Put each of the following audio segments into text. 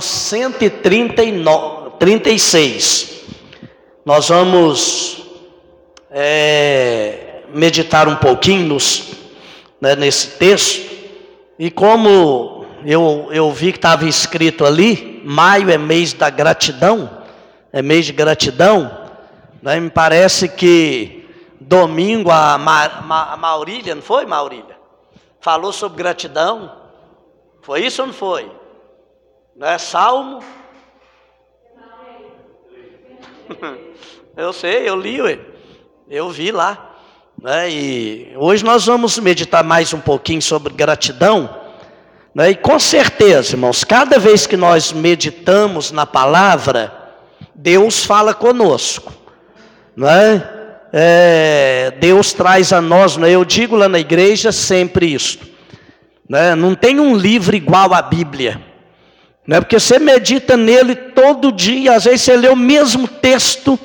136. Nós vamos é, meditar um pouquinho nos, né, nesse texto. E como eu, eu vi que estava escrito ali, maio é mês da gratidão, é mês de gratidão, né, me parece que domingo a, Ma, a Maurília, não foi Maurília? Falou sobre gratidão. Foi isso ou não foi? Não é Salmo? Eu sei, eu li, ué. eu vi lá. Né? E hoje nós vamos meditar mais um pouquinho sobre gratidão. Né? E com certeza, irmãos, cada vez que nós meditamos na palavra, Deus fala conosco. Né? É, Deus traz a nós, né? eu digo lá na igreja sempre isso. Né? Não tem um livro igual à Bíblia. Né? Porque você medita nele todo dia, às vezes você lê o mesmo texto,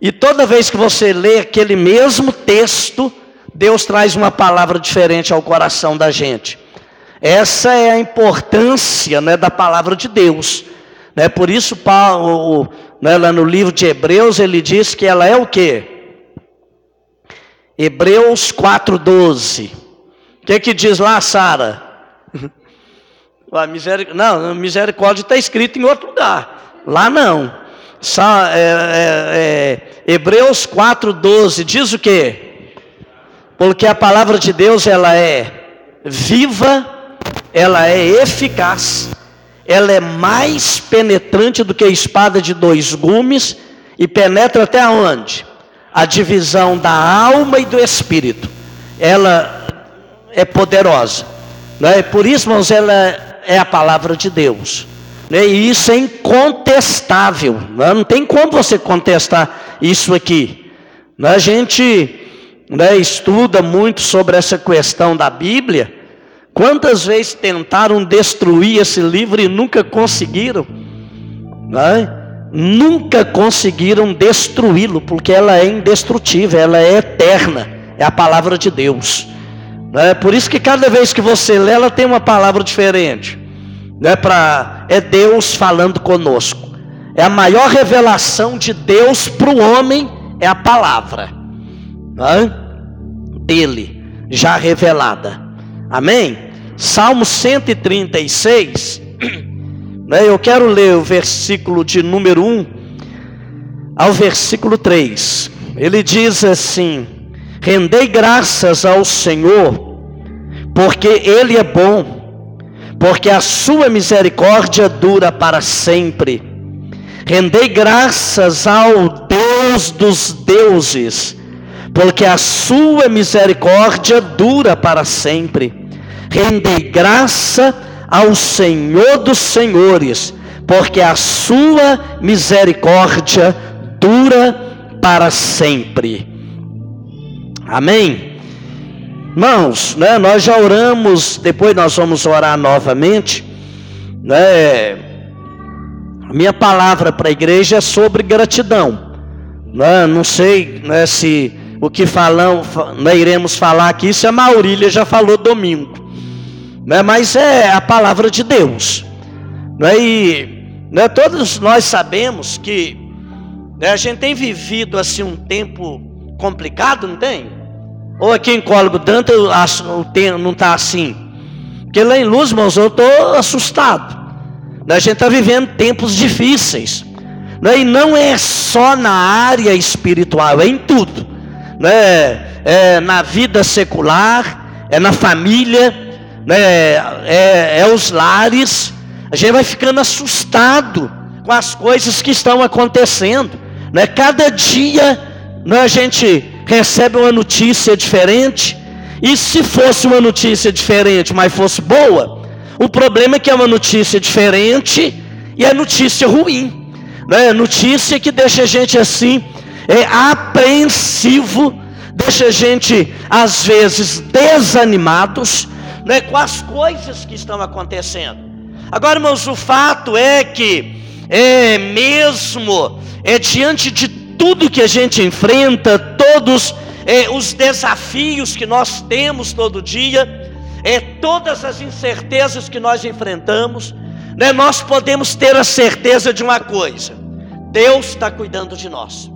e toda vez que você lê aquele mesmo texto, Deus traz uma palavra diferente ao coração da gente. Essa é a importância né, da palavra de Deus. Né? Por isso, Paulo, né, lá no livro de Hebreus, ele diz que ela é o quê? Hebreus 4,12. O que, que diz lá, Sara? A misericórdia, não, misericórdia está escrito em outro lugar. Lá não. Sa, é, é, é, Hebreus 4,12 diz o que? Porque a palavra de Deus ela é viva, ela é eficaz, ela é mais penetrante do que a espada de dois gumes e penetra até onde? A divisão da alma e do espírito. Ela é poderosa. É? Por isso, irmãos, ela é a palavra de Deus. Né? E isso é incontestável. Né? Não tem como você contestar isso aqui. Né? A gente né, estuda muito sobre essa questão da Bíblia. Quantas vezes tentaram destruir esse livro e nunca conseguiram? Nunca conseguiram destruí-lo, porque ela é indestrutível, ela é eterna, é a palavra de Deus. É por isso que cada vez que você lê, ela tem uma palavra diferente. É, pra, é Deus falando conosco. É a maior revelação de Deus para o homem, é a palavra é? dele, já revelada. Amém? Salmo 136. Né, eu quero ler o versículo de número 1 ao versículo 3. Ele diz assim: Rendei graças ao Senhor, porque Ele é bom, porque a sua misericórdia dura para sempre. Rendei graças ao Deus dos deuses, porque a sua misericórdia dura para sempre. Rendei graça ao Senhor dos senhores, porque a sua misericórdia dura para sempre. Amém? Irmãos, né, nós já oramos, depois nós vamos orar novamente. Né, a minha palavra para a igreja é sobre gratidão. Né, não sei né, se o que falam, né, iremos falar aqui, se a Maurília já falou domingo. Né, mas é a palavra de Deus. Né, e né, todos nós sabemos que né, a gente tem vivido assim um tempo complicado, não tem? Ou aqui em Cóligo Danta não está assim? Porque lá em Luz, irmãos, eu estou assustado. A gente está vivendo tempos difíceis. Né? E não é só na área espiritual, é em tudo. Né? É na vida secular, é na família, né? é, é os lares. A gente vai ficando assustado com as coisas que estão acontecendo. Né? Cada dia não, a gente recebe uma notícia diferente, e se fosse uma notícia diferente, mas fosse boa, o problema é que é uma notícia diferente e é notícia ruim, né? notícia que deixa a gente assim, é apreensivo, deixa a gente às vezes desanimados né, com as coisas que estão acontecendo. Agora, irmãos, o fato é que é mesmo é diante de tudo que a gente enfrenta, todos é, os desafios que nós temos todo dia, é, todas as incertezas que nós enfrentamos, né, nós podemos ter a certeza de uma coisa: Deus está cuidando de nós.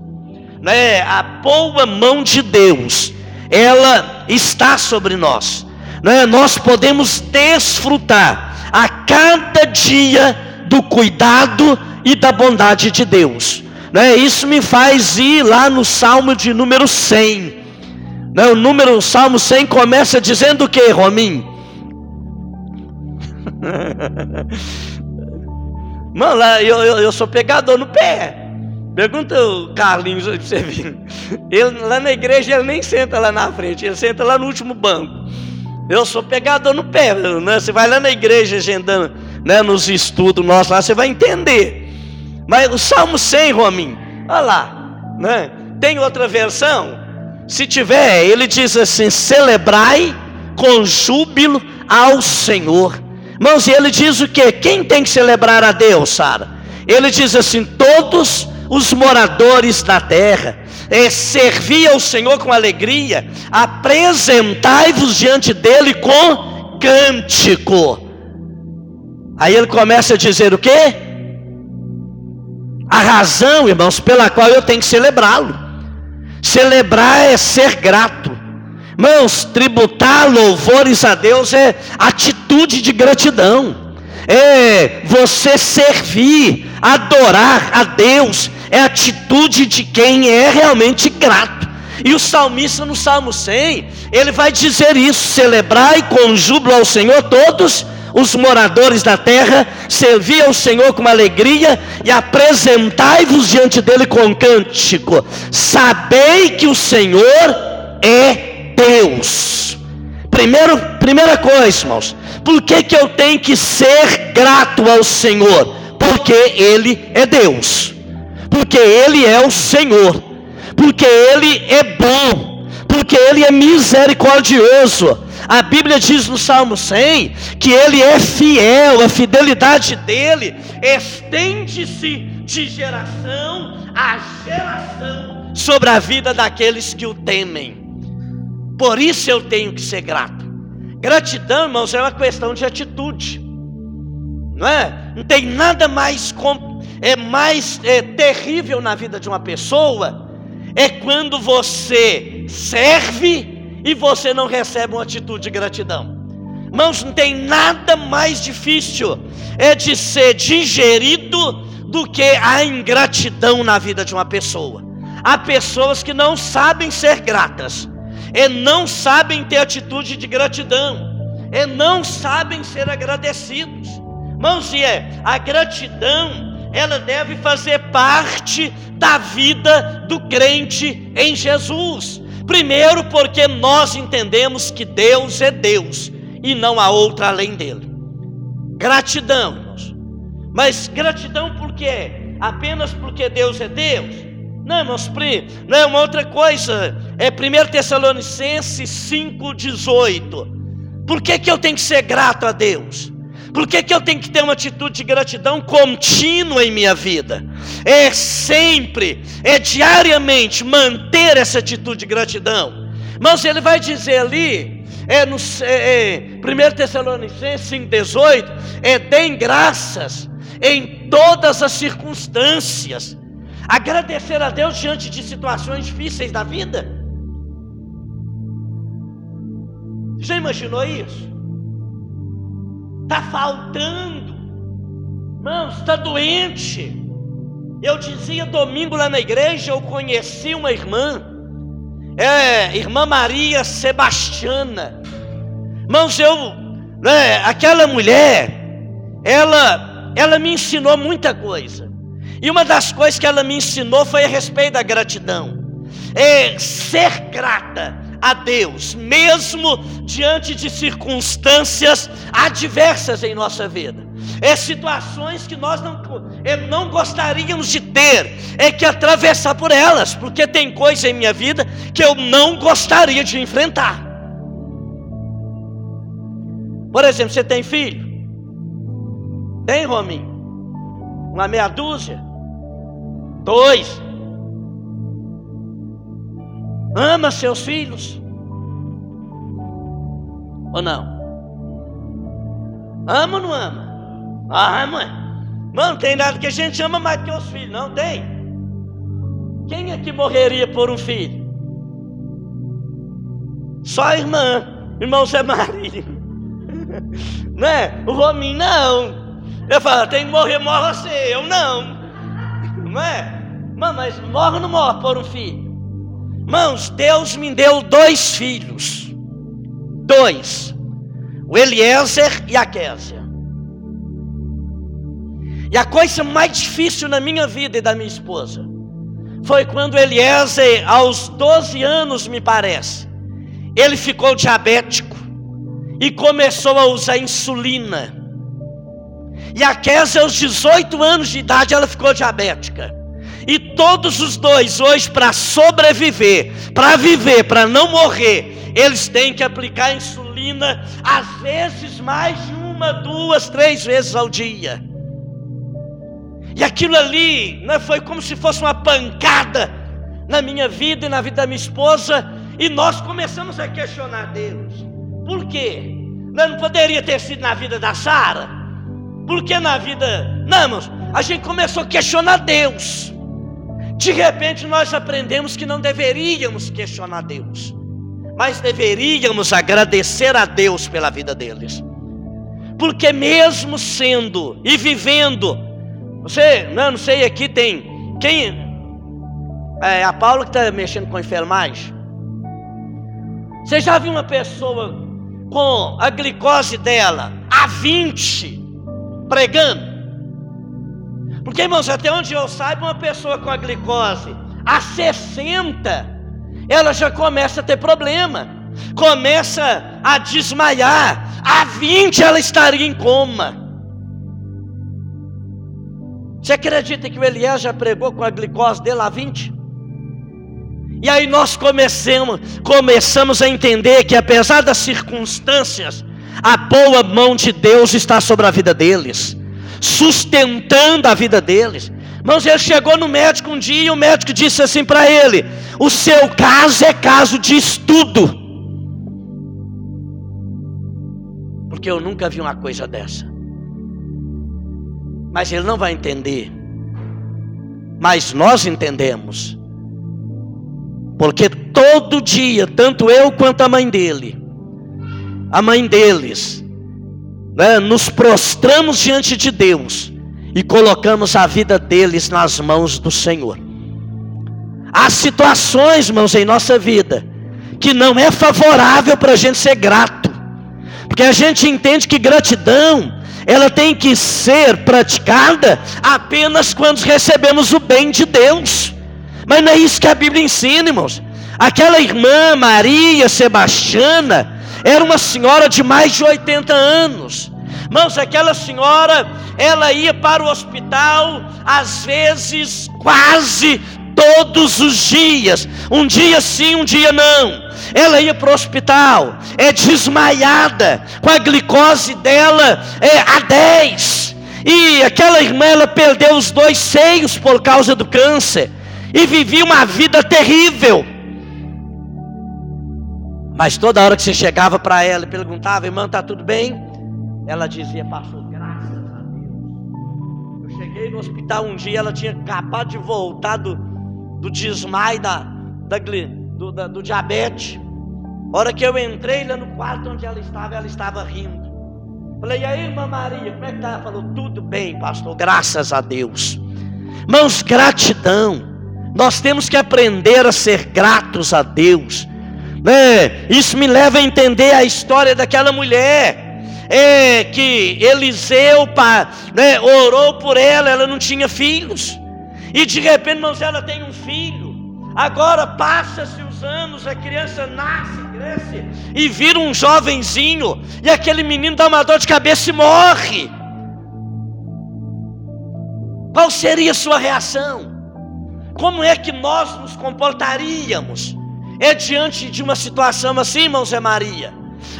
Né, a boa mão de Deus, ela está sobre nós. Né, nós podemos desfrutar a cada dia do cuidado e da bondade de Deus. Né, isso me faz ir lá no Salmo de número 100. Né, o número o Salmo 100 começa dizendo o que, Romim? Mano, lá, eu, eu, eu, sou pegador no pé. Pergunta o Carlinhos pra você ver. Ele, lá na igreja ele nem senta lá na frente, ele senta lá no último banco. Eu sou pegador no pé, né? Você vai lá na igreja agendando, né, nos estudos nossos lá, você vai entender. Mas o Salmo 100, Romim, olha lá, né? Tem outra versão? Se tiver, ele diz assim: celebrai com júbilo ao Senhor Irmãos, e ele diz o que? Quem tem que celebrar a Deus, Sara? Ele diz assim: todos os moradores da terra, é, ao Senhor com alegria, apresentai-vos diante dele com cântico. Aí ele começa a dizer o que? A razão, irmãos, pela qual eu tenho que celebrá-lo. Celebrar é ser grato. Irmãos, tributar louvores a Deus é atitude de gratidão. É você servir, adorar a Deus, é atitude de quem é realmente grato. E o salmista no Salmo 100, ele vai dizer isso: celebrai com júbilo ao Senhor todos os moradores da terra, servi ao Senhor com alegria e apresentai-vos diante dele com cântico. Sabei que o Senhor é Deus. Primeiro, primeira coisa, irmãos, por que, que eu tenho que ser grato ao Senhor? Porque Ele é Deus, porque Ele é o Senhor, porque Ele é bom, porque Ele é misericordioso. A Bíblia diz no Salmo 100 que Ele é fiel, a fidelidade dele estende-se de geração a geração sobre a vida daqueles que o temem. Por isso eu tenho que ser grato. Gratidão, irmãos, é uma questão de atitude. Não é? Não tem nada mais é mais é, terrível na vida de uma pessoa é quando você serve e você não recebe uma atitude de gratidão. Irmãos, não tem nada mais difícil é de ser digerido do que a ingratidão na vida de uma pessoa. Há pessoas que não sabem ser gratas e não sabem ter atitude de gratidão, e não sabem ser agradecidos. Irmãos, e é, a gratidão, ela deve fazer parte da vida do crente em Jesus. Primeiro, porque nós entendemos que Deus é Deus e não há outra além dele. Gratidão, irmãos. Mas gratidão por quê? Apenas porque Deus é Deus? Não, irmãos, não é uma outra coisa. É 1 Tessalonicenses 5,18. Por que, que eu tenho que ser grato a Deus? Por que, que eu tenho que ter uma atitude de gratidão contínua em minha vida? É sempre, é diariamente manter essa atitude de gratidão. Irmãos, ele vai dizer ali, é no é, é, 1 Tessalonicenses 5,18, é deem graças em todas as circunstâncias Agradecer a Deus diante de situações difíceis da vida. Já imaginou isso? Está faltando, irmãos, está doente. Eu dizia domingo lá na igreja, eu conheci uma irmã, é, irmã Maria Sebastiana. Irmãos, eu, né, aquela mulher, ela, ela me ensinou muita coisa. E uma das coisas que ela me ensinou foi a respeito da gratidão. É ser grata a Deus, mesmo diante de circunstâncias adversas em nossa vida. É situações que nós não, é, não gostaríamos de ter, é que atravessar por elas, porque tem coisa em minha vida que eu não gostaria de enfrentar. Por exemplo, você tem filho? Tem, Rominho? Uma meia dúzia? Dois. Ama seus filhos? Ou não? Ama ou não ama? Ah, mãe. Mano, tem nada que a gente ama mais que os filhos, não tem? Quem é que morreria por um filho? Só a irmã, irmão Zé Maria. Não é? O Rominho não. Eu falo, tem que morrer, morre você. Eu não. Não é? Mano, mas morre ou não morre por um filho? Mãos, Deus me deu dois filhos. Dois. O Eliezer e a Késia. E a coisa mais difícil na minha vida e da minha esposa foi quando Eliezer, aos 12 anos, me parece, ele ficou diabético e começou a usar insulina. E a Késia, aos 18 anos de idade, ela ficou diabética. E todos os dois, hoje, para sobreviver, para viver, para não morrer, eles têm que aplicar insulina, às vezes mais de uma, duas, três vezes ao dia. E aquilo ali né, foi como se fosse uma pancada na minha vida e na vida da minha esposa, e nós começamos a questionar Deus. Por quê? Não poderia ter sido na vida da Sara? Porque na vida. Não, irmãos, a gente começou a questionar Deus. De repente nós aprendemos que não deveríamos questionar Deus, mas deveríamos agradecer a Deus pela vida deles. Porque mesmo sendo e vivendo, você, não, não sei, aqui tem quem é a Paula que está mexendo com enfermagem. Você já viu uma pessoa com a glicose dela a 20 pregando? Porque, irmãos, até onde eu saiba, uma pessoa com a glicose a 60, ela já começa a ter problema, começa a desmaiar. A 20 ela estaria em coma. Você acredita que o Elias já pregou com a glicose dele a 20? E aí nós começamos, começamos a entender que apesar das circunstâncias, a boa mão de Deus está sobre a vida deles sustentando a vida deles. Irmãos, ele chegou no médico um dia e o médico disse assim para ele: O seu caso é caso de estudo. Porque eu nunca vi uma coisa dessa. Mas ele não vai entender. Mas nós entendemos. Porque todo dia, tanto eu quanto a mãe dele, a mãe deles, né, nos prostramos diante de Deus e colocamos a vida deles nas mãos do Senhor. Há situações, irmãos, em nossa vida que não é favorável para a gente ser grato, porque a gente entende que gratidão ela tem que ser praticada apenas quando recebemos o bem de Deus. Mas não é isso que a Bíblia ensina, irmãos. Aquela irmã Maria Sebastiana, era uma senhora de mais de 80 anos. Irmãos, aquela senhora, ela ia para o hospital, às vezes, quase todos os dias, um dia sim, um dia não. Ela ia para o hospital, é desmaiada, com a glicose dela é a 10. E aquela irmã, ela perdeu os dois seios por causa do câncer, e vivia uma vida terrível. Mas toda hora que você chegava para ela e perguntava, irmã, está tudo bem? Ela dizia, pastor, graças a Deus. Eu cheguei no hospital um dia, ela tinha acabado de voltar do, do desmaio da, da, do, da, do diabetes. A hora que eu entrei lá no quarto onde ela estava, ela estava rindo. Falei, e aí, irmã Maria, como é que tá? Ela falou, tudo bem, pastor, graças a Deus. Mãos, gratidão. Nós temos que aprender a ser gratos a Deus. Né? Isso me leva a entender a história daquela mulher. É que Eliseu né, orou por ela, ela não tinha filhos. E de repente, irmãos, ela tem um filho. Agora passa-se os anos, a criança nasce, cresce e vira um jovenzinho, e aquele menino dá uma dor de cabeça e morre. Qual seria a sua reação? Como é que nós nos comportaríamos? É diante de uma situação assim, irmão Zé Maria.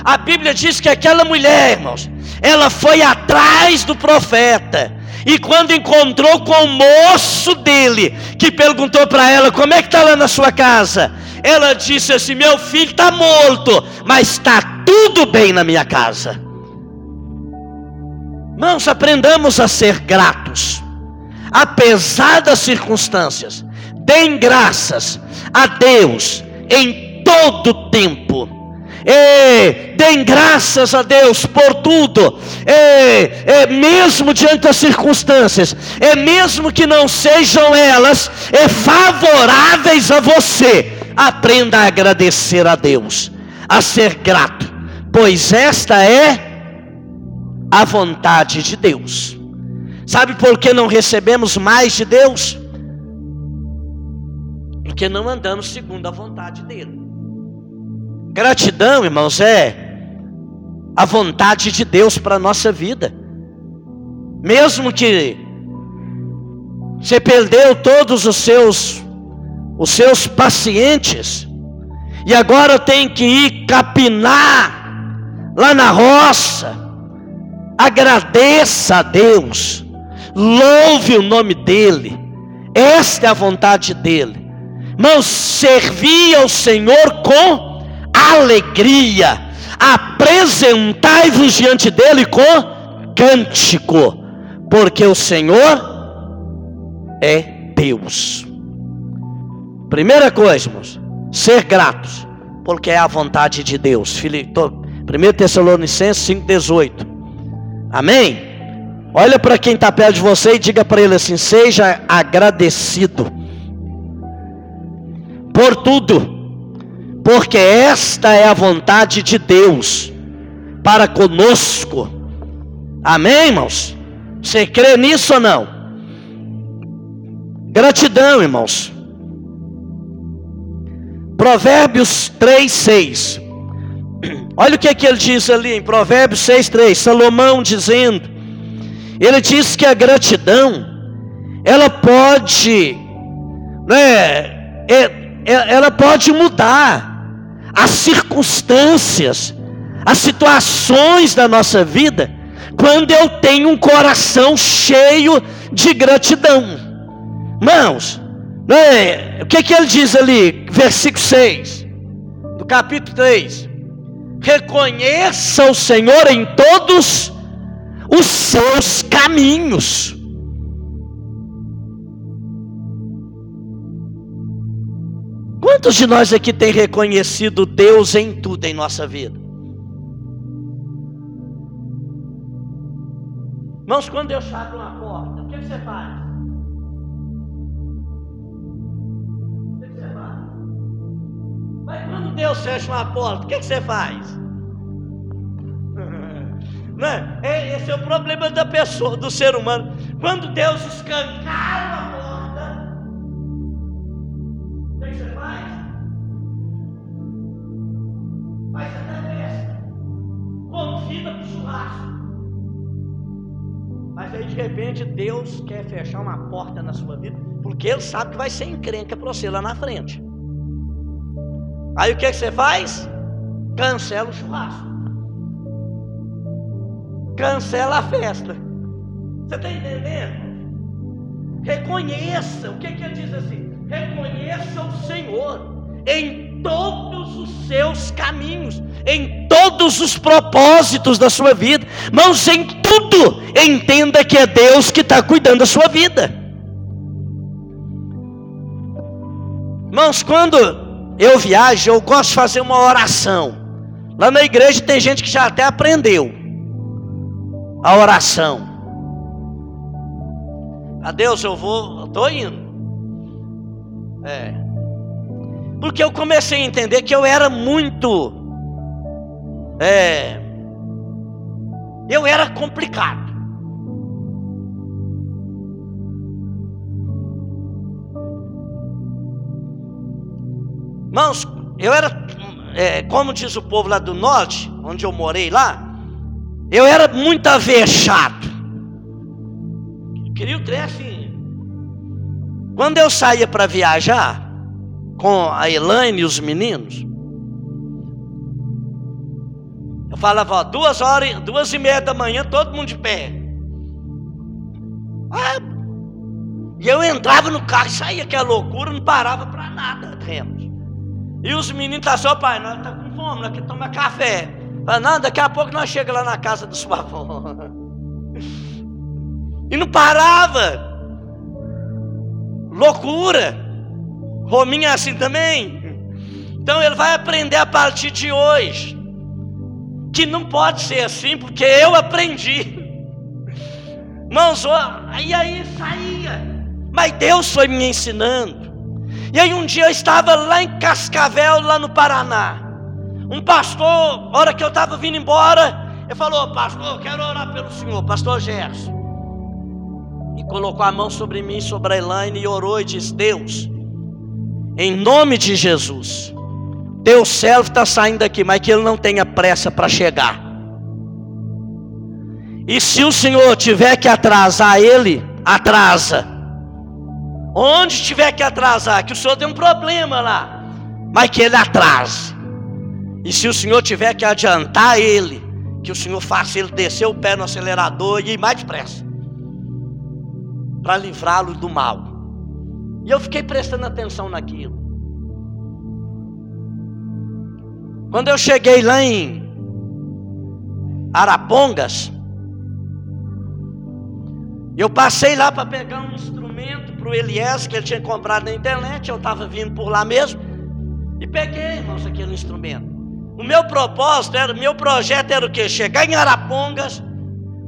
A Bíblia diz que aquela mulher, irmãos, ela foi atrás do profeta. E quando encontrou com o moço dele, que perguntou para ela: Como é que está lá na sua casa? Ela disse assim: Meu filho está morto, mas está tudo bem na minha casa. Irmãos, aprendamos a ser gratos, apesar das circunstâncias. Deem graças a Deus em todo tempo. E, deem graças a Deus por tudo, é, mesmo diante das circunstâncias, é mesmo que não sejam elas é, favoráveis a você, aprenda a agradecer a Deus, a ser grato, pois esta é a vontade de Deus. Sabe por que não recebemos mais de Deus? Porque não andamos segundo a vontade dele. Gratidão, irmãos, é a vontade de Deus para a nossa vida. Mesmo que você perdeu todos os seus os seus pacientes e agora tem que ir capinar lá na roça. Agradeça a Deus. Louve o nome dele. Esta é a vontade dele. Irmãos, servir ao Senhor com alegria. Apresentai-vos diante dele com cântico, porque o Senhor é Deus. Primeira coisa, irmãos, ser gratos, porque é a vontade de Deus. 1 Tessalonicenses 5,18. Amém? Olha para quem está perto de você e diga para ele assim: seja agradecido por tudo porque esta é a vontade de Deus para conosco. Amém, irmãos? Você crê nisso ou não? Gratidão, irmãos. Provérbios 3, 6. Olha o que, é que ele diz ali em Provérbios 6, 3. Salomão dizendo: Ele diz que a gratidão, ela pode, né, é, ela pode mudar as circunstâncias, as situações da nossa vida, quando eu tenho um coração cheio de gratidão. Mãos, né, o que, que ele diz ali, versículo 6, do capítulo 3: Reconheça o Senhor em todos os seus caminhos Quantos de nós aqui tem reconhecido Deus em tudo em nossa vida? Irmãos, quando Deus abre uma porta, o que, você faz? O que, você faz? Mas quando Deus fecha uma porta, o que, você faz? Não é? Esse é o problema da pessoa, do ser humano. Quando Deus escancara a porta, Mas aí de repente Deus quer fechar uma porta na sua vida, porque Ele sabe que vai ser encrenca para você lá na frente. Aí o que, que você faz? Cancela o churrasco. Cancela a festa. Você está entendendo? Reconheça, o que, que ele diz assim? Reconheça o Senhor em todos os seus caminhos, em todos os propósitos da sua vida, mas em tudo, entenda que é Deus que está cuidando da sua vida. Irmãos, quando eu viajo, eu gosto de fazer uma oração. Lá na igreja tem gente que já até aprendeu a oração. A Deus, eu vou, estou indo. É. Porque eu comecei a entender que eu era muito. É, eu era complicado. Irmãos, eu era, é, como diz o povo lá do norte, onde eu morei lá, eu era muito avexado. Queria o trem assim. Quando eu saía para viajar, com a Elaine e os meninos. Eu falava, ó, duas horas, duas e meia da manhã, todo mundo de pé. Ah, e eu entrava no carro e saía aquela loucura, não parava para nada, Remos. E os meninos estavam só, pai, nós tá com fome, nós queremos tomar café. Falei, não, daqui a pouco nós chegamos lá na casa do sua avó. E não parava. Loucura. Rominho é assim também. Então ele vai aprender a partir de hoje. Que não pode ser assim, porque eu aprendi. Irmãos, aí aí saía. Mas Deus foi me ensinando. E aí um dia eu estava lá em Cascavel, lá no Paraná. Um pastor, hora que eu estava vindo embora, ele falou, pastor, eu quero orar pelo senhor, pastor Gerson. E colocou a mão sobre mim, sobre a Elaine, e orou e disse, Deus, em nome de Jesus, teu servo está saindo daqui, mas que ele não tenha pressa para chegar. E se o Senhor tiver que atrasar ele, atrasa. Onde tiver que atrasar, que o Senhor tem um problema lá, mas que ele atrase. E se o Senhor tiver que adiantar ele, que o Senhor faça ele descer o pé no acelerador e ir mais depressa, para livrá-lo do mal. E eu fiquei prestando atenção naquilo. Quando eu cheguei lá em Arapongas, eu passei lá para pegar um instrumento para o Elias que ele tinha comprado na internet. Eu estava vindo por lá mesmo. E peguei, irmãos, aquele instrumento. O meu propósito era, meu projeto era o quê? Chegar em Arapongas,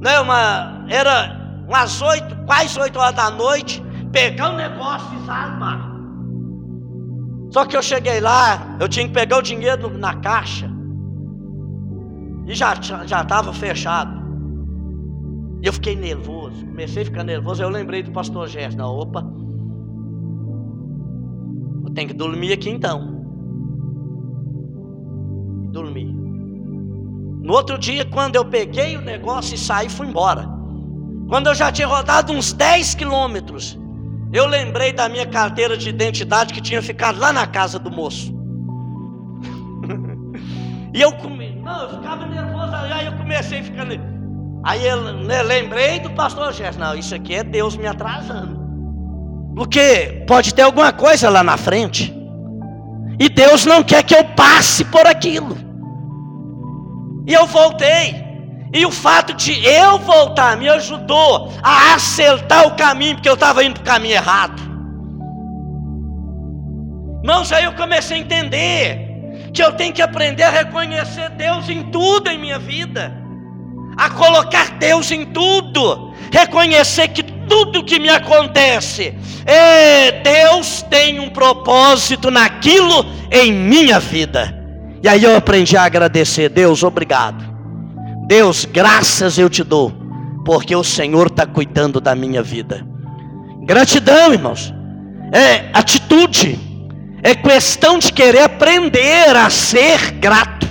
né, uma, era umas oito, quase oito horas da noite, pegar o negócio e salvar. Só que eu cheguei lá, eu tinha que pegar o dinheiro na caixa. E já estava fechado. E eu fiquei nervoso, comecei a ficar nervoso. Eu lembrei do pastor Gerson. Não, opa, eu tenho que dormir aqui então. E dormi. No outro dia, quando eu peguei o negócio e saí, fui embora. Quando eu já tinha rodado uns 10 quilômetros, eu lembrei da minha carteira de identidade que tinha ficado lá na casa do moço. e eu comi, não, eu ficava nervoso, aí eu comecei a ficar nervoso. Aí eu né, lembrei do pastor Gerson, não, isso aqui é Deus me atrasando. Porque pode ter alguma coisa lá na frente. E Deus não quer que eu passe por aquilo. E eu voltei. E o fato de eu voltar me ajudou a acertar o caminho, porque eu estava indo para o caminho errado. Irmãos, aí eu comecei a entender que eu tenho que aprender a reconhecer Deus em tudo em minha vida a colocar Deus em tudo, reconhecer que tudo que me acontece, é, Deus tem um propósito naquilo em minha vida. E aí eu aprendi a agradecer, Deus, obrigado. Deus, graças eu te dou, porque o Senhor está cuidando da minha vida. Gratidão, irmãos, é atitude, é questão de querer aprender a ser grato.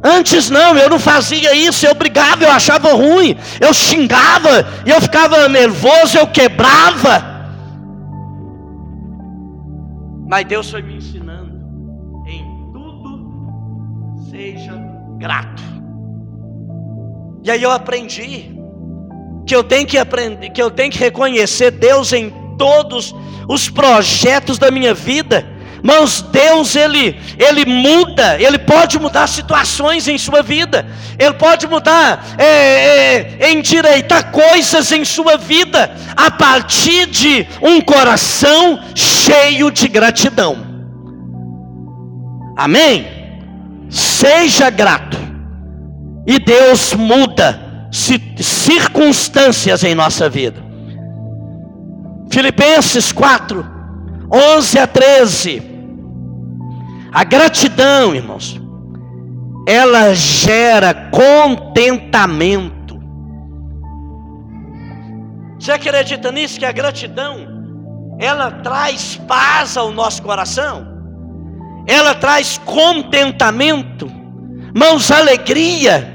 Antes não, eu não fazia isso, eu brigava, eu achava ruim, eu xingava, eu ficava nervoso, eu quebrava. Mas Deus foi me ensinando, em tudo seja grato. E aí eu aprendi que eu tenho que aprender, que eu tenho que reconhecer Deus em todos os projetos da minha vida Irmãos, Deus ele, ele muda, Ele pode mudar situações em sua vida, Ele pode mudar, é, é, endireitar coisas em sua vida, a partir de um coração cheio de gratidão. Amém? Seja grato, e Deus muda circunstâncias em nossa vida. Filipenses 4, 11 a 13. A gratidão, irmãos, ela gera contentamento. Você acredita nisso? Que a gratidão, ela traz paz ao nosso coração, ela traz contentamento, mãos, alegria.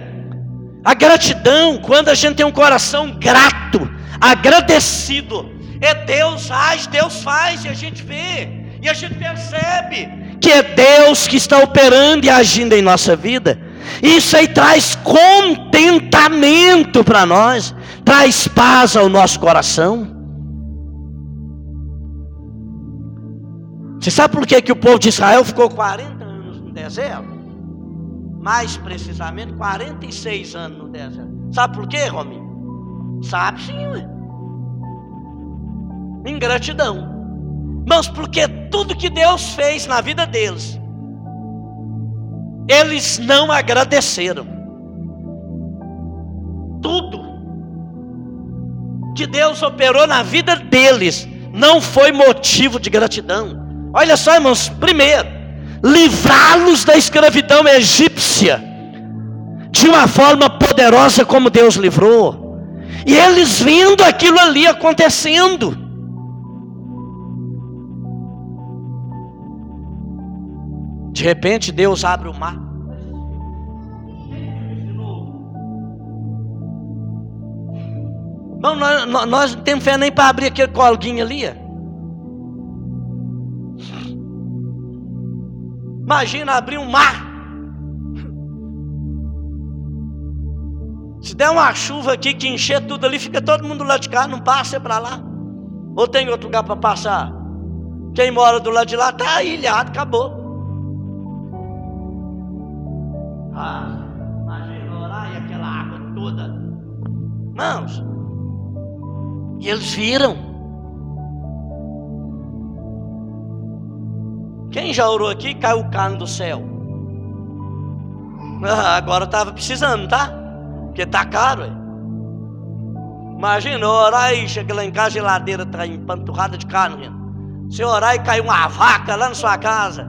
A gratidão, quando a gente tem um coração grato, agradecido, é Deus age, Deus faz, e a gente vê, e a gente percebe que é Deus que está operando e agindo em nossa vida. Isso aí traz contentamento para nós, traz paz ao nosso coração. Você sabe por que, que o povo de Israel ficou 40 anos no deserto? Mais precisamente, 46 anos no deserto. Sabe por quê, Rominho? Sabe sim, ué. Ingratidão. Mas porque tudo que Deus fez na vida deles, eles não agradeceram. Tudo que Deus operou na vida deles não foi motivo de gratidão. Olha só, irmãos, primeiro, livrá-los da escravidão egípcia de uma forma poderosa como Deus livrou. E eles vendo aquilo ali acontecendo. De repente Deus abre o mar. Não, nós, nós não temos fé nem para abrir aquele colguinho ali. Imagina abrir um mar. Se der uma chuva aqui que encher tudo ali, fica todo mundo lá de cá, não passa para lá. Ou tem outro lugar para passar? Quem mora do lado de lá está ilhado, acabou. Ah, imagina orar e aquela água toda. Mãos, e eles viram. Quem já orou aqui caiu o cano do céu? Ah, agora estava precisando, tá? Porque tá caro. Ué. Imagina, orar e chega lá em casa, a geladeira está empanturrada de carne. Se orar e cair uma vaca lá na sua casa.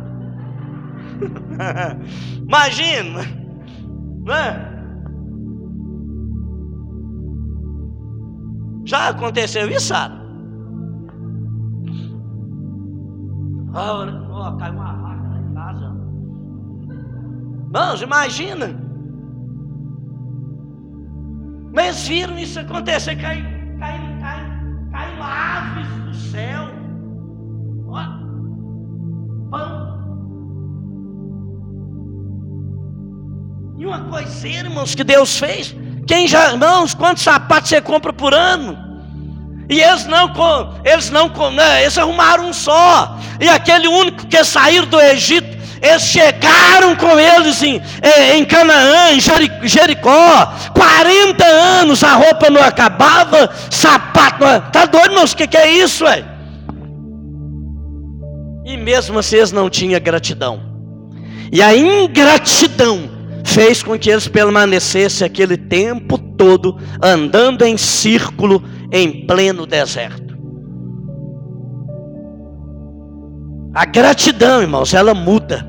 Imagina, não é? Já aconteceu isso, Sara? Oh, caiu uma vaca lá em casa. Vamos, imagina. Mas viram isso acontecer, caiu, caiu, caiu, caiu aves do céu. Ó, pão. E uma coiseira, irmãos, que Deus fez. Quem já, irmãos, quantos sapatos você compra por ano? E eles não, eles não, né, eles arrumaram um só. E aquele único que saíram do Egito, eles chegaram com eles em, em Canaã, em Jericó. 40 anos a roupa não acabava, sapato não. Tá doido, irmãos? O que, que é isso, ué? E mesmo assim eles não tinham gratidão. E a ingratidão fez com que eles permanecessem aquele tempo todo andando em círculo em pleno deserto. A gratidão, irmãos, ela muda.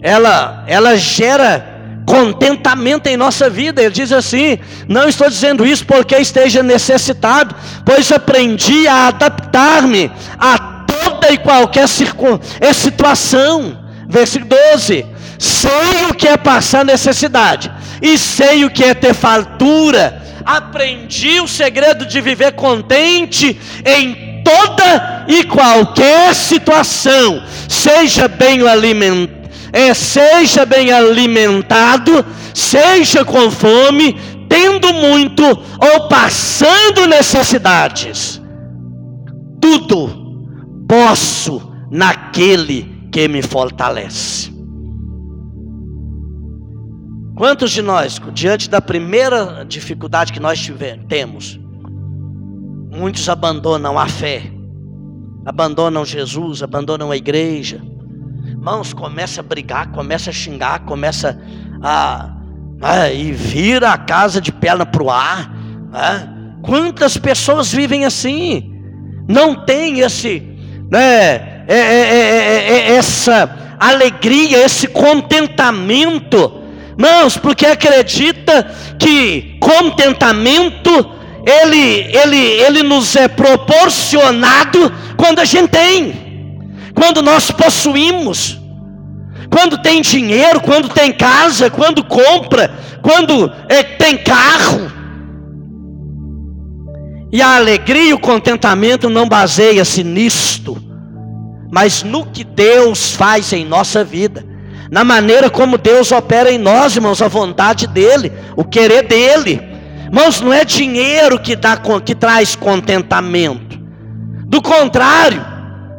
Ela ela gera contentamento em nossa vida. Ele diz assim: Não estou dizendo isso porque esteja necessitado, pois aprendi a adaptar-me a toda e qualquer situação. Versículo 12: sei o que é passar necessidade, e sei o que é ter fartura. Aprendi o segredo de viver contente em toda e qualquer situação, seja bem alimentado. É, seja bem alimentado, seja com fome, tendo muito ou passando necessidades. Tudo posso naquele que me fortalece. Quantos de nós, diante da primeira dificuldade que nós tivemos, temos, muitos abandonam a fé, abandonam Jesus, abandonam a igreja. Irmãos, começa a brigar, começa a xingar, começa a, a e vira a casa de perna para o ar. Né? Quantas pessoas vivem assim? Não tem esse, né, é, é, é, essa alegria, esse contentamento Irmãos, porque acredita que contentamento ele, ele, ele nos é proporcionado quando a gente tem, quando nós possuímos, quando tem dinheiro, quando tem casa, quando compra, quando é, tem carro. E a alegria e o contentamento não baseia-se nisto, mas no que Deus faz em nossa vida na maneira como Deus opera em nós, irmãos, a vontade dEle, o querer dEle. Irmãos, não é dinheiro que, dá, que traz contentamento. Do contrário,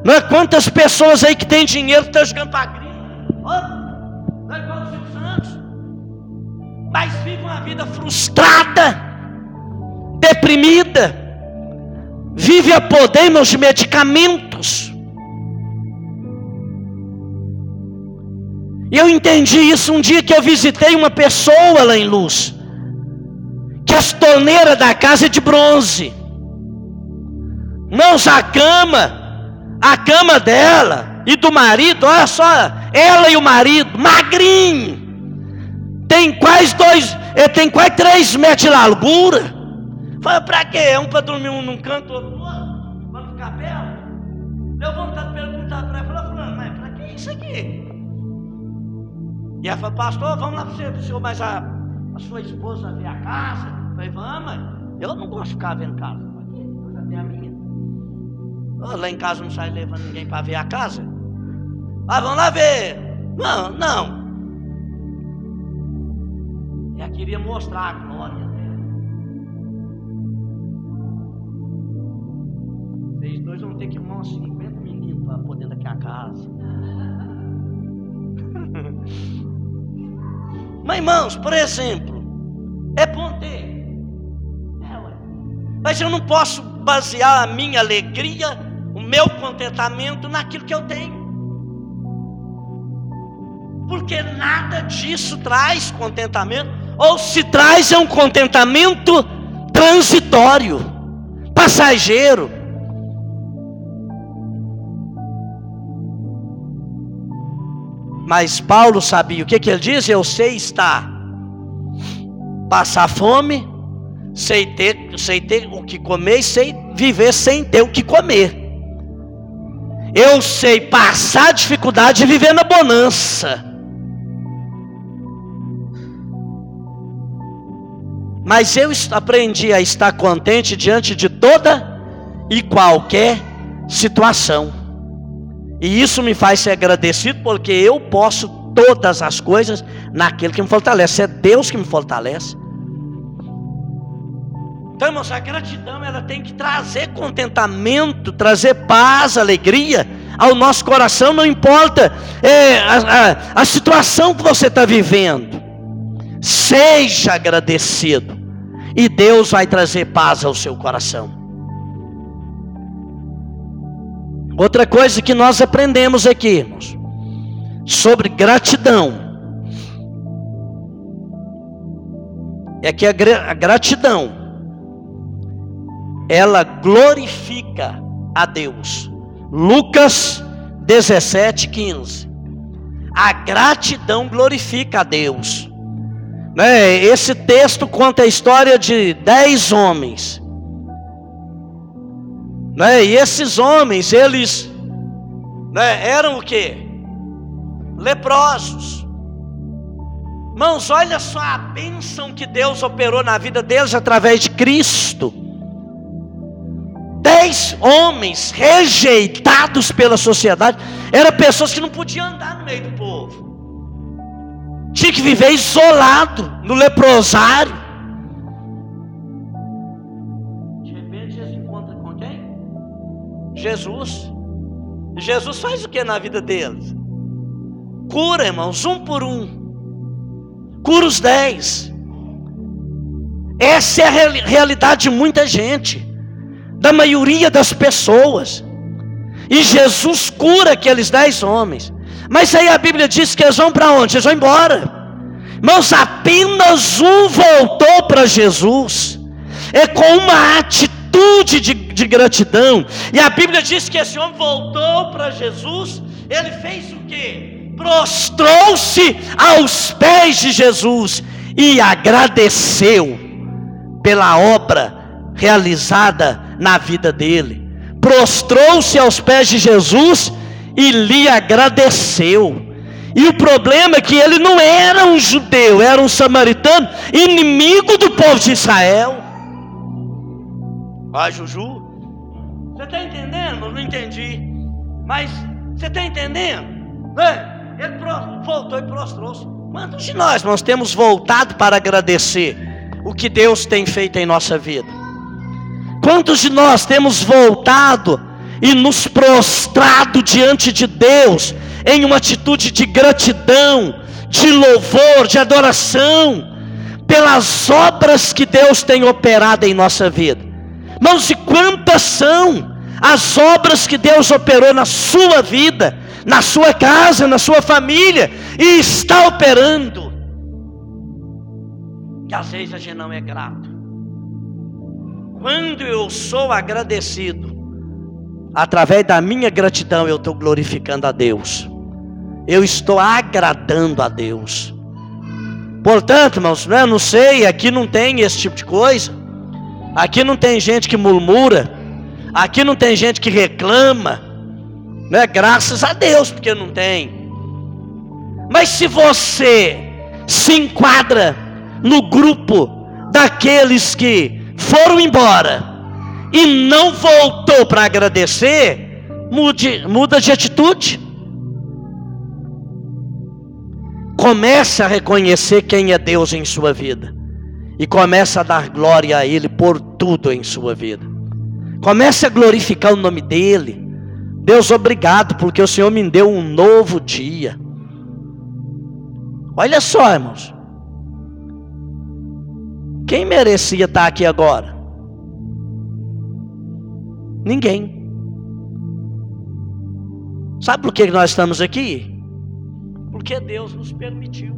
não é quantas pessoas aí que tem dinheiro que estão jogando para grito. Não é igual os Santos. Mas vive uma vida frustrada. deprimida, vive a poder, de medicamentos. E eu entendi isso um dia que eu visitei uma pessoa lá em Luz, que as torneiras da casa é de bronze. Não a cama, a cama dela e do marido, olha só, ela e o marido, magrinho, tem quase dois, eh, tem quase três metros de largura. Fala, para quê? Um para dormir um num canto, outro no outro, para ficar perto. Deu vontade E ela falou, pastor, vamos lá para o senhor, mas a, a sua esposa vê a casa? Eu falei, vamos, eu não gosto de ficar vendo casa, eu a minha. Lá em casa não sai levando ninguém para ver a casa. Ah, vamos lá ver. Não, não. Ela queria mostrar a glória dela. Vocês dois vão ter que arrumar uns 50 meninos para poder daqui a casa. Mas irmãos, por exemplo, é bom ter. É, Mas eu não posso basear a minha alegria o meu contentamento naquilo que eu tenho. Porque nada disso traz contentamento, ou se traz é um contentamento transitório, passageiro. Mas Paulo sabia o que, que ele diz? Eu sei estar, passar fome, sei ter, sei ter o que comer, sei viver sem ter o que comer. Eu sei passar dificuldade e viver na bonança. Mas eu aprendi a estar contente diante de toda e qualquer situação. E isso me faz ser agradecido porque eu posso todas as coisas naquele que me fortalece. É Deus que me fortalece. Então, irmãos, a gratidão ela tem que trazer contentamento, trazer paz, alegria ao nosso coração, não importa é, a, a, a situação que você está vivendo, seja agradecido, e Deus vai trazer paz ao seu coração. Outra coisa que nós aprendemos aqui, irmãos, sobre gratidão, é que a, gratidão, ela glorifica a Deus. Lucas 17, 15. A gratidão glorifica a Deus. Né? Esse texto conta a história de dez homens. Né? E esses homens, eles né, eram o que? Leprosos. Irmãos, olha só a bênção que Deus operou na vida deles através de Cristo dez homens rejeitados pela sociedade, eram pessoas que não podiam andar no meio do povo, tinha que viver isolado no leprosário. Jesus. Jesus faz o que na vida deles? Cura, irmãos, um por um. Cura os dez. Essa é a realidade de muita gente da maioria das pessoas. E Jesus cura aqueles dez homens. Mas aí a Bíblia diz que eles vão para onde? Eles vão embora. Mas apenas um voltou para Jesus. É com uma atitude de, de gratidão. E a Bíblia diz que esse homem voltou para Jesus. Ele fez o que? Prostrou-se aos pés de Jesus e agradeceu pela obra realizada na vida dele. Prostrou-se aos pés de Jesus e lhe agradeceu. E o problema é que ele não era um judeu, era um samaritano, inimigo do povo de Israel. Vai, Juju. Você está entendendo? Não entendi. Mas você está entendendo? Ele voltou e prostrou-se. Quantos de nós nós temos voltado para agradecer o que Deus tem feito em nossa vida? Quantos de nós temos voltado e nos prostrado diante de Deus em uma atitude de gratidão, de louvor, de adoração? pelas obras que Deus tem operado em nossa vida. Irmãos, e quantas são as obras que Deus operou na sua vida, na sua casa, na sua família, e está operando. Que às vezes a gente não é grato. Quando eu sou agradecido, através da minha gratidão, eu estou glorificando a Deus. Eu estou agradando a Deus. Portanto, irmãos, né, não sei, aqui não tem esse tipo de coisa. Aqui não tem gente que murmura. Aqui não tem gente que reclama. Né? Graças a Deus, porque não tem. Mas se você se enquadra no grupo daqueles que foram embora e não voltou para agradecer, mude, muda de atitude. Comece a reconhecer quem é Deus em sua vida. E comece a dar glória a Ele por tudo em sua vida. Comece a glorificar o nome dEle. Deus, obrigado, porque o Senhor me deu um novo dia. Olha só, irmãos. Quem merecia estar aqui agora? Ninguém. Sabe por que nós estamos aqui? Porque Deus nos permitiu.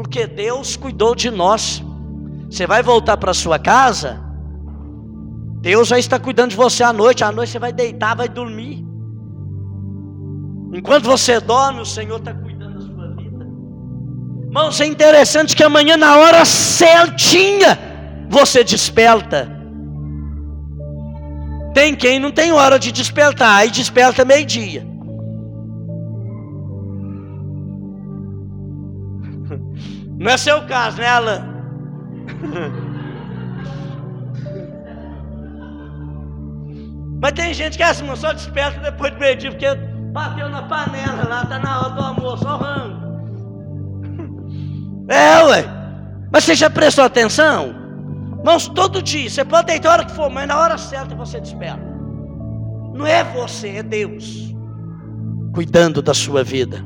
Porque Deus cuidou de nós. Você vai voltar para sua casa, Deus já está cuidando de você à noite. À noite você vai deitar, vai dormir. Enquanto você dorme, o Senhor está cuidando da sua vida. Irmãos, é interessante que amanhã, na hora certinha, você desperta. Tem quem não tem hora de despertar, aí desperta meio-dia. Não é seu caso, né, Alan? Mas tem gente que é assim, só desperta depois do meio-dia, porque bateu na panela lá, tá na hora do almoço, ó o rango. É, ué. Mas você já prestou atenção? Irmãos, todo dia, você pode deitar a hora que for, mas na hora certa você desperta. Não é você, é Deus cuidando da sua vida.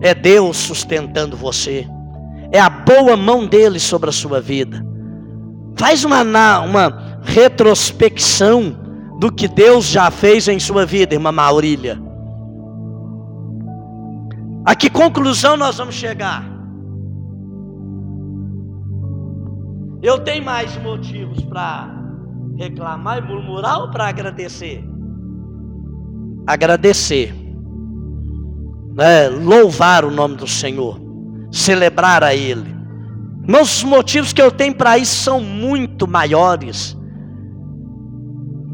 É Deus sustentando você é a boa mão dele sobre a sua vida. Faz uma, uma retrospecção do que Deus já fez em sua vida, irmã Maurília. A que conclusão nós vamos chegar? Eu tenho mais motivos para reclamar e murmurar ou para agradecer? Agradecer, né? louvar o nome do Senhor celebrar a Ele. Mas os motivos que eu tenho para isso são muito maiores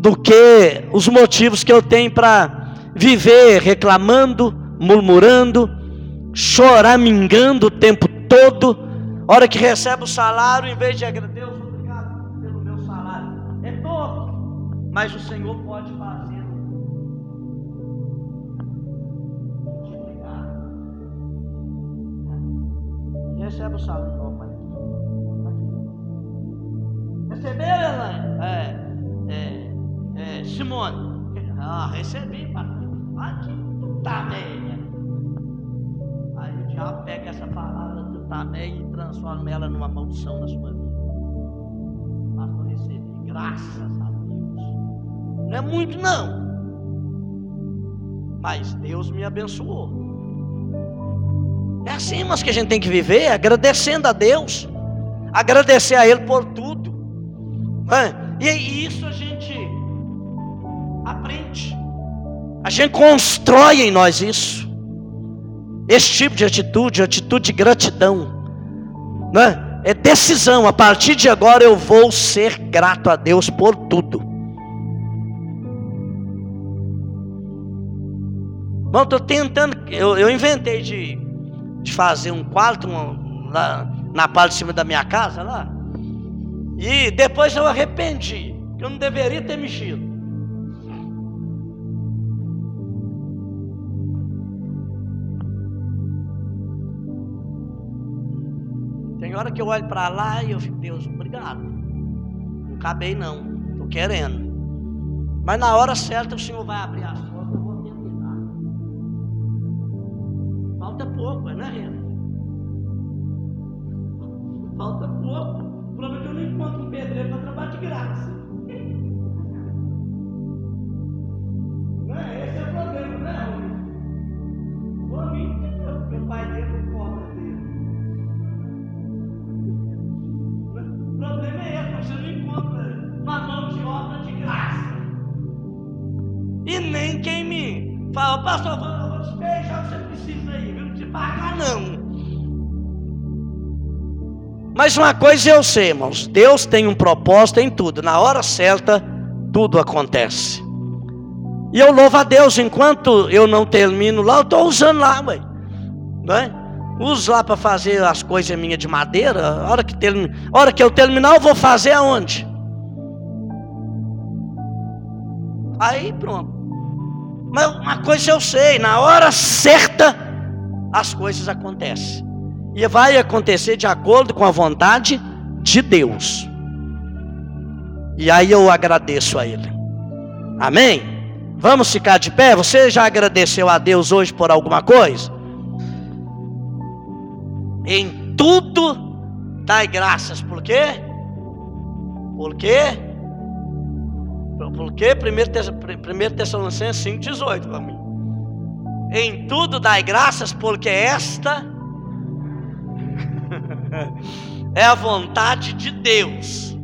do que os motivos que eu tenho para viver reclamando, murmurando, choramingando o tempo todo. Hora que recebe o salário, em vez de agradecer, obrigado pelo meu salário. É pouco, mas o Senhor pode fazer. Recebe o salário. Ó, pai. Recebeu, Elaine? É, é, é, Simone. Ah, recebi, papai. Aqui tu tá meia. Aí o diabo pega essa palavra tá meia e transforma ela numa maldição na sua vida. Pastor, recebi, graças a Deus. Não é muito, não. Mas Deus me abençoou. É assim, mas que a gente tem que viver, agradecendo a Deus, agradecer a Ele por tudo. E isso a gente aprende, a gente constrói em nós isso, esse tipo de atitude, atitude de gratidão, né? é decisão. A partir de agora eu vou ser grato a Deus por tudo. Bom, estou tentando, eu, eu inventei de de fazer um quarto lá, na parte de cima da minha casa lá. E depois eu arrependi, que eu não deveria ter mexido. Tem hora que eu olho para lá e eu fico, Deus, obrigado. Não acabei não, estou querendo. Mas na hora certa o Senhor vai abrir as Falta pouco, né, Renan? falta pouco. O problema é que eu não encontro um pedreiro para trabalhar de graça. Não é? Esse é o problema, não é? O homem entendeu, porque o pai dele não cobra dele. O problema é esse, você não encontra uma mão de obra de graça. E nem quem me fala, pastor, vou o que você precisa aí, te pagar não. Mas uma coisa eu sei, irmãos: Deus tem um propósito em tudo, na hora certa, tudo acontece. E eu louvo a Deus, enquanto eu não termino lá, eu estou usando lá, ué. Não é? Uso lá para fazer as coisas minhas de madeira. A hora que, term... a hora que eu terminar, eu vou fazer aonde? Aí pronto. Mas uma coisa eu sei, na hora certa, as coisas acontecem. E vai acontecer de acordo com a vontade de Deus. E aí eu agradeço a Ele. Amém? Vamos ficar de pé? Você já agradeceu a Deus hoje por alguma coisa? Em tudo dai graças, por quê? Por quê? Por quê? 1 Tessalonicenses 5,18 para mim. Em tudo dai graças, porque esta é a vontade de Deus